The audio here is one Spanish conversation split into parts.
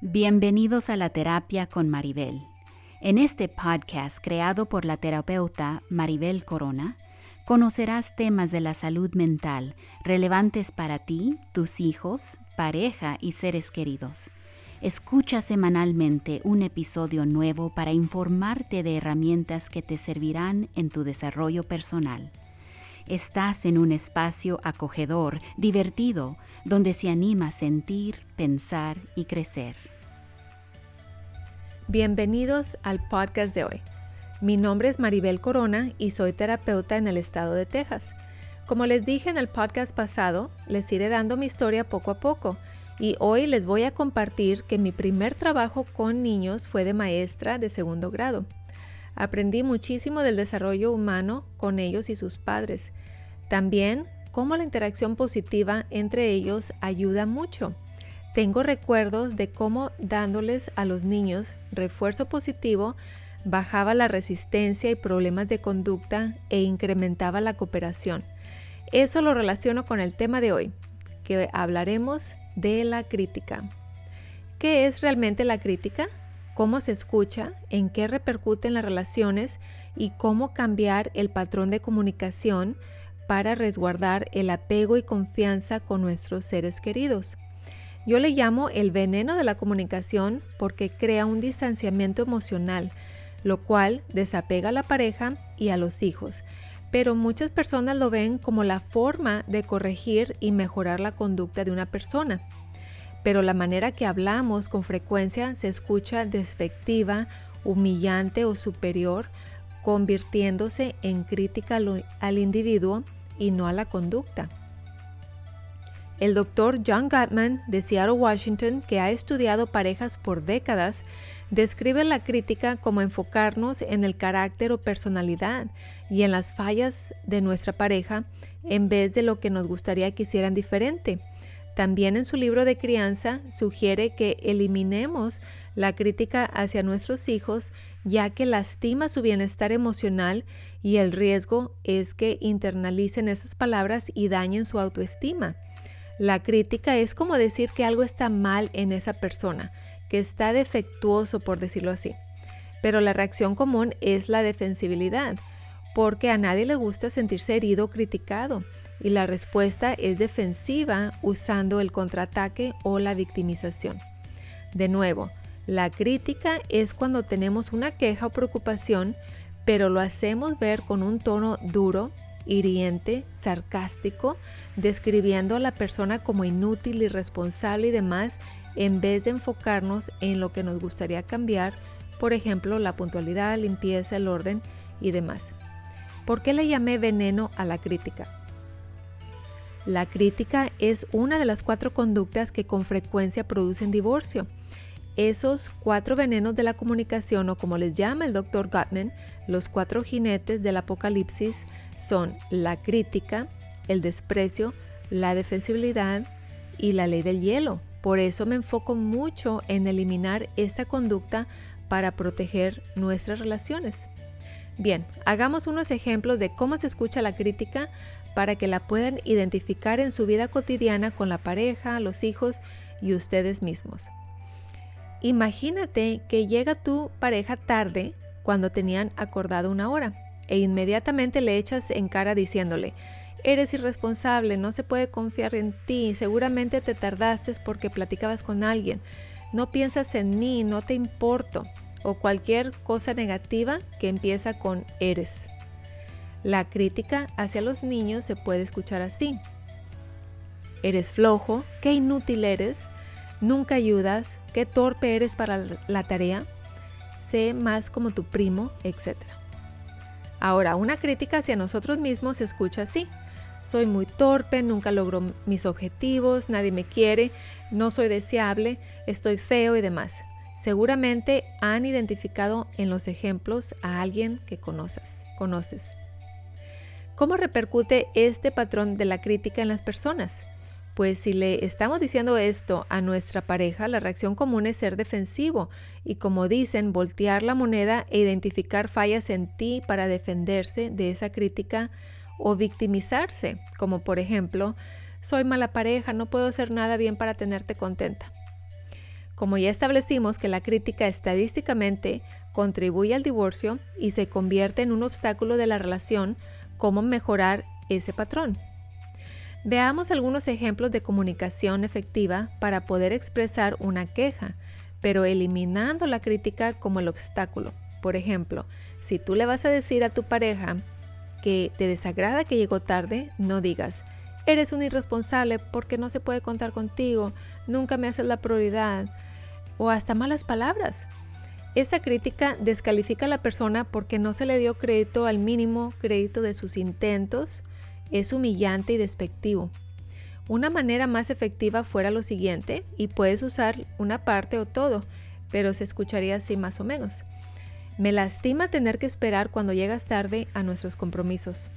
Bienvenidos a la terapia con Maribel. En este podcast creado por la terapeuta Maribel Corona, conocerás temas de la salud mental relevantes para ti, tus hijos, pareja y seres queridos. Escucha semanalmente un episodio nuevo para informarte de herramientas que te servirán en tu desarrollo personal. Estás en un espacio acogedor, divertido, donde se anima a sentir, pensar y crecer. Bienvenidos al podcast de hoy. Mi nombre es Maribel Corona y soy terapeuta en el estado de Texas. Como les dije en el podcast pasado, les iré dando mi historia poco a poco y hoy les voy a compartir que mi primer trabajo con niños fue de maestra de segundo grado. Aprendí muchísimo del desarrollo humano con ellos y sus padres. También cómo la interacción positiva entre ellos ayuda mucho. Tengo recuerdos de cómo dándoles a los niños refuerzo positivo bajaba la resistencia y problemas de conducta e incrementaba la cooperación. Eso lo relaciono con el tema de hoy, que hablaremos de la crítica. ¿Qué es realmente la crítica? ¿Cómo se escucha? ¿En qué repercute en las relaciones? ¿Y cómo cambiar el patrón de comunicación para resguardar el apego y confianza con nuestros seres queridos? Yo le llamo el veneno de la comunicación porque crea un distanciamiento emocional, lo cual desapega a la pareja y a los hijos. Pero muchas personas lo ven como la forma de corregir y mejorar la conducta de una persona. Pero la manera que hablamos con frecuencia se escucha despectiva, humillante o superior, convirtiéndose en crítica al individuo y no a la conducta. El doctor John Gottman de Seattle, Washington, que ha estudiado parejas por décadas, describe la crítica como enfocarnos en el carácter o personalidad y en las fallas de nuestra pareja en vez de lo que nos gustaría que hicieran diferente. También en su libro de crianza sugiere que eliminemos la crítica hacia nuestros hijos ya que lastima su bienestar emocional y el riesgo es que internalicen esas palabras y dañen su autoestima. La crítica es como decir que algo está mal en esa persona, que está defectuoso por decirlo así. Pero la reacción común es la defensibilidad, porque a nadie le gusta sentirse herido o criticado, y la respuesta es defensiva usando el contraataque o la victimización. De nuevo, la crítica es cuando tenemos una queja o preocupación, pero lo hacemos ver con un tono duro, hiriente, sarcástico, describiendo a la persona como inútil, irresponsable y demás, en vez de enfocarnos en lo que nos gustaría cambiar, por ejemplo, la puntualidad, la limpieza, el orden y demás. ¿Por qué le llamé veneno a la crítica? La crítica es una de las cuatro conductas que con frecuencia producen divorcio. Esos cuatro venenos de la comunicación, o como les llama el doctor Gottman, los cuatro jinetes del apocalipsis, son la crítica, el desprecio, la defensibilidad y la ley del hielo. Por eso me enfoco mucho en eliminar esta conducta para proteger nuestras relaciones. Bien, hagamos unos ejemplos de cómo se escucha la crítica para que la puedan identificar en su vida cotidiana con la pareja, los hijos y ustedes mismos. Imagínate que llega tu pareja tarde cuando tenían acordado una hora e inmediatamente le echas en cara diciéndole, eres irresponsable, no se puede confiar en ti, seguramente te tardaste porque platicabas con alguien, no piensas en mí, no te importo, o cualquier cosa negativa que empieza con eres. La crítica hacia los niños se puede escuchar así. Eres flojo, qué inútil eres, nunca ayudas, qué torpe eres para la tarea, sé más como tu primo, etc. Ahora, una crítica hacia nosotros mismos se escucha así. Soy muy torpe, nunca logro mis objetivos, nadie me quiere, no soy deseable, estoy feo y demás. Seguramente han identificado en los ejemplos a alguien que conoces. conoces. ¿Cómo repercute este patrón de la crítica en las personas? Pues si le estamos diciendo esto a nuestra pareja, la reacción común es ser defensivo y como dicen, voltear la moneda e identificar fallas en ti para defenderse de esa crítica o victimizarse, como por ejemplo, soy mala pareja, no puedo hacer nada bien para tenerte contenta. Como ya establecimos que la crítica estadísticamente contribuye al divorcio y se convierte en un obstáculo de la relación, ¿cómo mejorar ese patrón? Veamos algunos ejemplos de comunicación efectiva para poder expresar una queja, pero eliminando la crítica como el obstáculo. Por ejemplo, si tú le vas a decir a tu pareja que te desagrada que llegó tarde, no digas, eres un irresponsable porque no se puede contar contigo, nunca me haces la prioridad, o hasta malas palabras. Esa crítica descalifica a la persona porque no se le dio crédito al mínimo crédito de sus intentos, es humillante y despectivo. Una manera más efectiva fuera lo siguiente, y puedes usar una parte o todo, pero se escucharía así más o menos. Me lastima tener que esperar cuando llegas tarde a nuestros compromisos.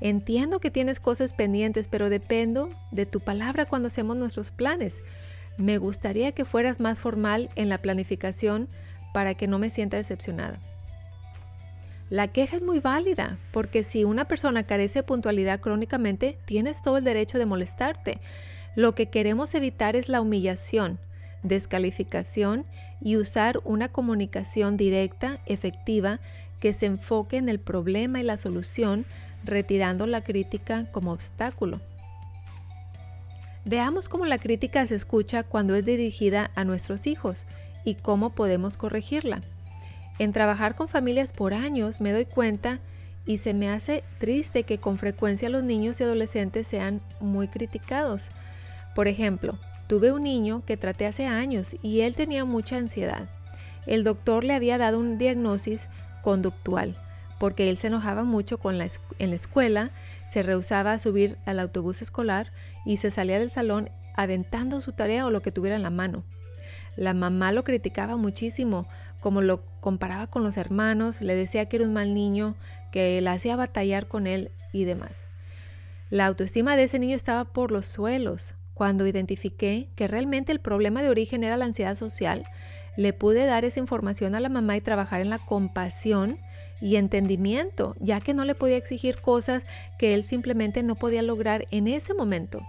Entiendo que tienes cosas pendientes, pero dependo de tu palabra cuando hacemos nuestros planes. Me gustaría que fueras más formal en la planificación para que no me sienta decepcionada. La queja es muy válida, porque si una persona carece de puntualidad crónicamente, tienes todo el derecho de molestarte. Lo que queremos evitar es la humillación, descalificación y usar una comunicación directa, efectiva, que se enfoque en el problema y la solución, retirando la crítica como obstáculo. Veamos cómo la crítica se escucha cuando es dirigida a nuestros hijos y cómo podemos corregirla. En trabajar con familias por años me doy cuenta y se me hace triste que con frecuencia los niños y adolescentes sean muy criticados. Por ejemplo, tuve un niño que traté hace años y él tenía mucha ansiedad. El doctor le había dado un diagnóstico conductual porque él se enojaba mucho con la, en la escuela, se rehusaba a subir al autobús escolar y se salía del salón aventando su tarea o lo que tuviera en la mano. La mamá lo criticaba muchísimo como lo comparaba con los hermanos, le decía que era un mal niño, que la hacía batallar con él y demás. La autoestima de ese niño estaba por los suelos. Cuando identifiqué que realmente el problema de origen era la ansiedad social, le pude dar esa información a la mamá y trabajar en la compasión y entendimiento, ya que no le podía exigir cosas que él simplemente no podía lograr en ese momento.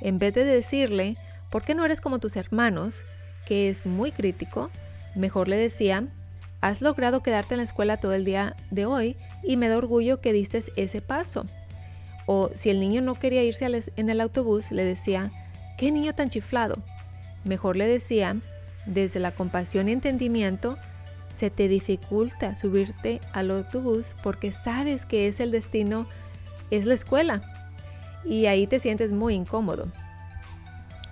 En vez de decirle, ¿por qué no eres como tus hermanos? que es muy crítico, Mejor le decía, has logrado quedarte en la escuela todo el día de hoy y me da orgullo que diste ese paso. O si el niño no quería irse en el autobús, le decía, qué niño tan chiflado. Mejor le decía, desde la compasión y entendimiento, se te dificulta subirte al autobús porque sabes que es el destino, es la escuela. Y ahí te sientes muy incómodo.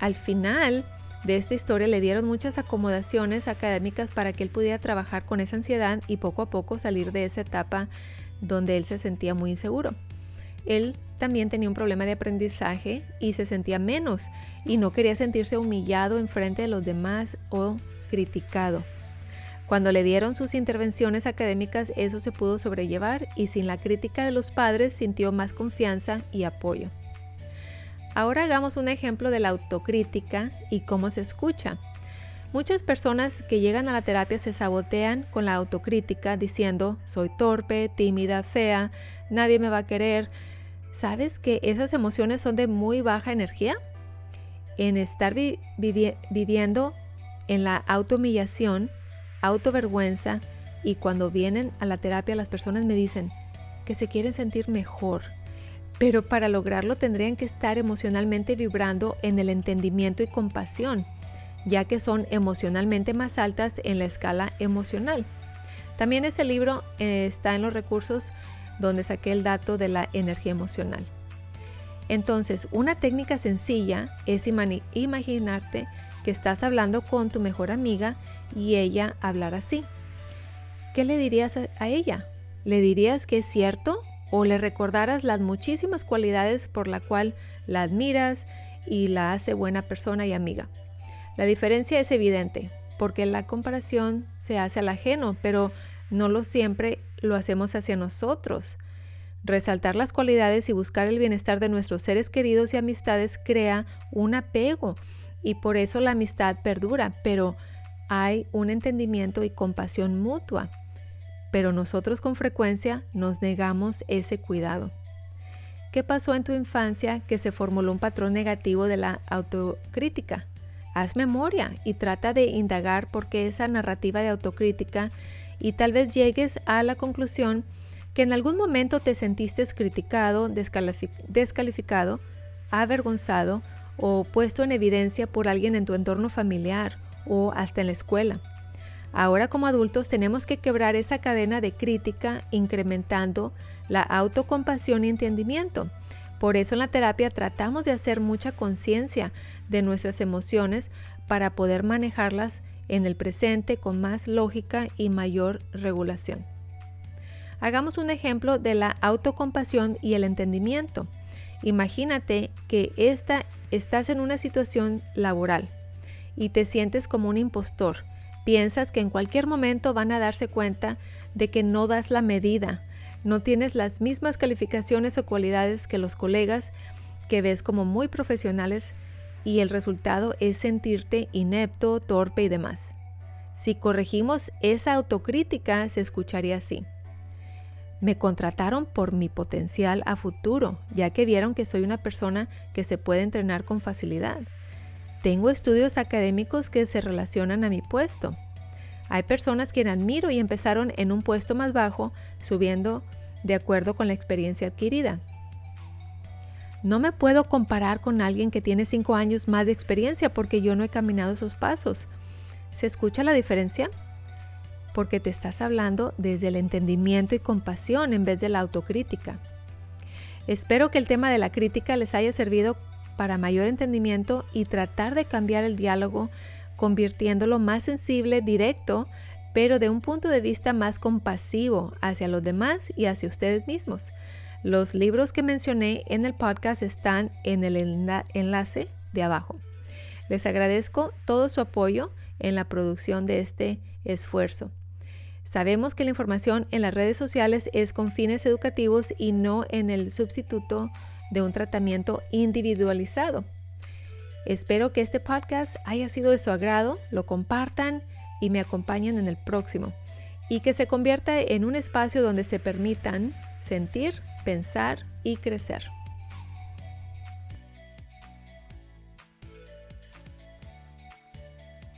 Al final, de esta historia le dieron muchas acomodaciones académicas para que él pudiera trabajar con esa ansiedad y poco a poco salir de esa etapa donde él se sentía muy inseguro. Él también tenía un problema de aprendizaje y se sentía menos y no quería sentirse humillado en frente de los demás o criticado. Cuando le dieron sus intervenciones académicas eso se pudo sobrellevar y sin la crítica de los padres sintió más confianza y apoyo. Ahora hagamos un ejemplo de la autocrítica y cómo se escucha. Muchas personas que llegan a la terapia se sabotean con la autocrítica diciendo soy torpe, tímida, fea, nadie me va a querer. ¿Sabes que esas emociones son de muy baja energía? En estar viviendo en la autohumillación, autovergüenza y cuando vienen a la terapia las personas me dicen que se quieren sentir mejor, pero para lograrlo tendrían que estar emocionalmente vibrando en el entendimiento y compasión, ya que son emocionalmente más altas en la escala emocional. También ese libro eh, está en los recursos donde saqué el dato de la energía emocional. Entonces, una técnica sencilla es imaginarte que estás hablando con tu mejor amiga y ella hablar así. ¿Qué le dirías a ella? ¿Le dirías que es cierto o le recordaras las muchísimas cualidades por la cual la admiras y la hace buena persona y amiga. La diferencia es evidente, porque la comparación se hace al ajeno, pero no lo siempre lo hacemos hacia nosotros. Resaltar las cualidades y buscar el bienestar de nuestros seres queridos y amistades crea un apego y por eso la amistad perdura, pero hay un entendimiento y compasión mutua pero nosotros con frecuencia nos negamos ese cuidado. ¿Qué pasó en tu infancia que se formuló un patrón negativo de la autocrítica? haz memoria y trata de indagar por qué esa narrativa de autocrítica y tal vez llegues a la conclusión que en algún momento te sentiste criticado, descalificado, avergonzado o puesto en evidencia por alguien en tu entorno familiar o hasta en la escuela. Ahora como adultos tenemos que quebrar esa cadena de crítica incrementando la autocompasión y entendimiento. Por eso en la terapia tratamos de hacer mucha conciencia de nuestras emociones para poder manejarlas en el presente con más lógica y mayor regulación. Hagamos un ejemplo de la autocompasión y el entendimiento. Imagínate que esta, estás en una situación laboral y te sientes como un impostor. Piensas que en cualquier momento van a darse cuenta de que no das la medida, no tienes las mismas calificaciones o cualidades que los colegas que ves como muy profesionales y el resultado es sentirte inepto, torpe y demás. Si corregimos esa autocrítica, se escucharía así. Me contrataron por mi potencial a futuro, ya que vieron que soy una persona que se puede entrenar con facilidad. Tengo estudios académicos que se relacionan a mi puesto. Hay personas que admiro y empezaron en un puesto más bajo, subiendo de acuerdo con la experiencia adquirida. No me puedo comparar con alguien que tiene cinco años más de experiencia porque yo no he caminado esos pasos. ¿Se escucha la diferencia? porque te estás hablando desde el entendimiento y compasión en vez de la autocrítica. Espero que el tema de la crítica les haya servido para mayor entendimiento y tratar de cambiar el diálogo convirtiéndolo más sensible, directo, pero de un punto de vista más compasivo hacia los demás y hacia ustedes mismos. Los libros que mencioné en el podcast están en el enlace de abajo. Les agradezco todo su apoyo en la producción de este esfuerzo. Sabemos que la información en las redes sociales es con fines educativos y no en el sustituto de un tratamiento individualizado. Espero que este podcast haya sido de su agrado, lo compartan y me acompañen en el próximo y que se convierta en un espacio donde se permitan sentir, pensar y crecer.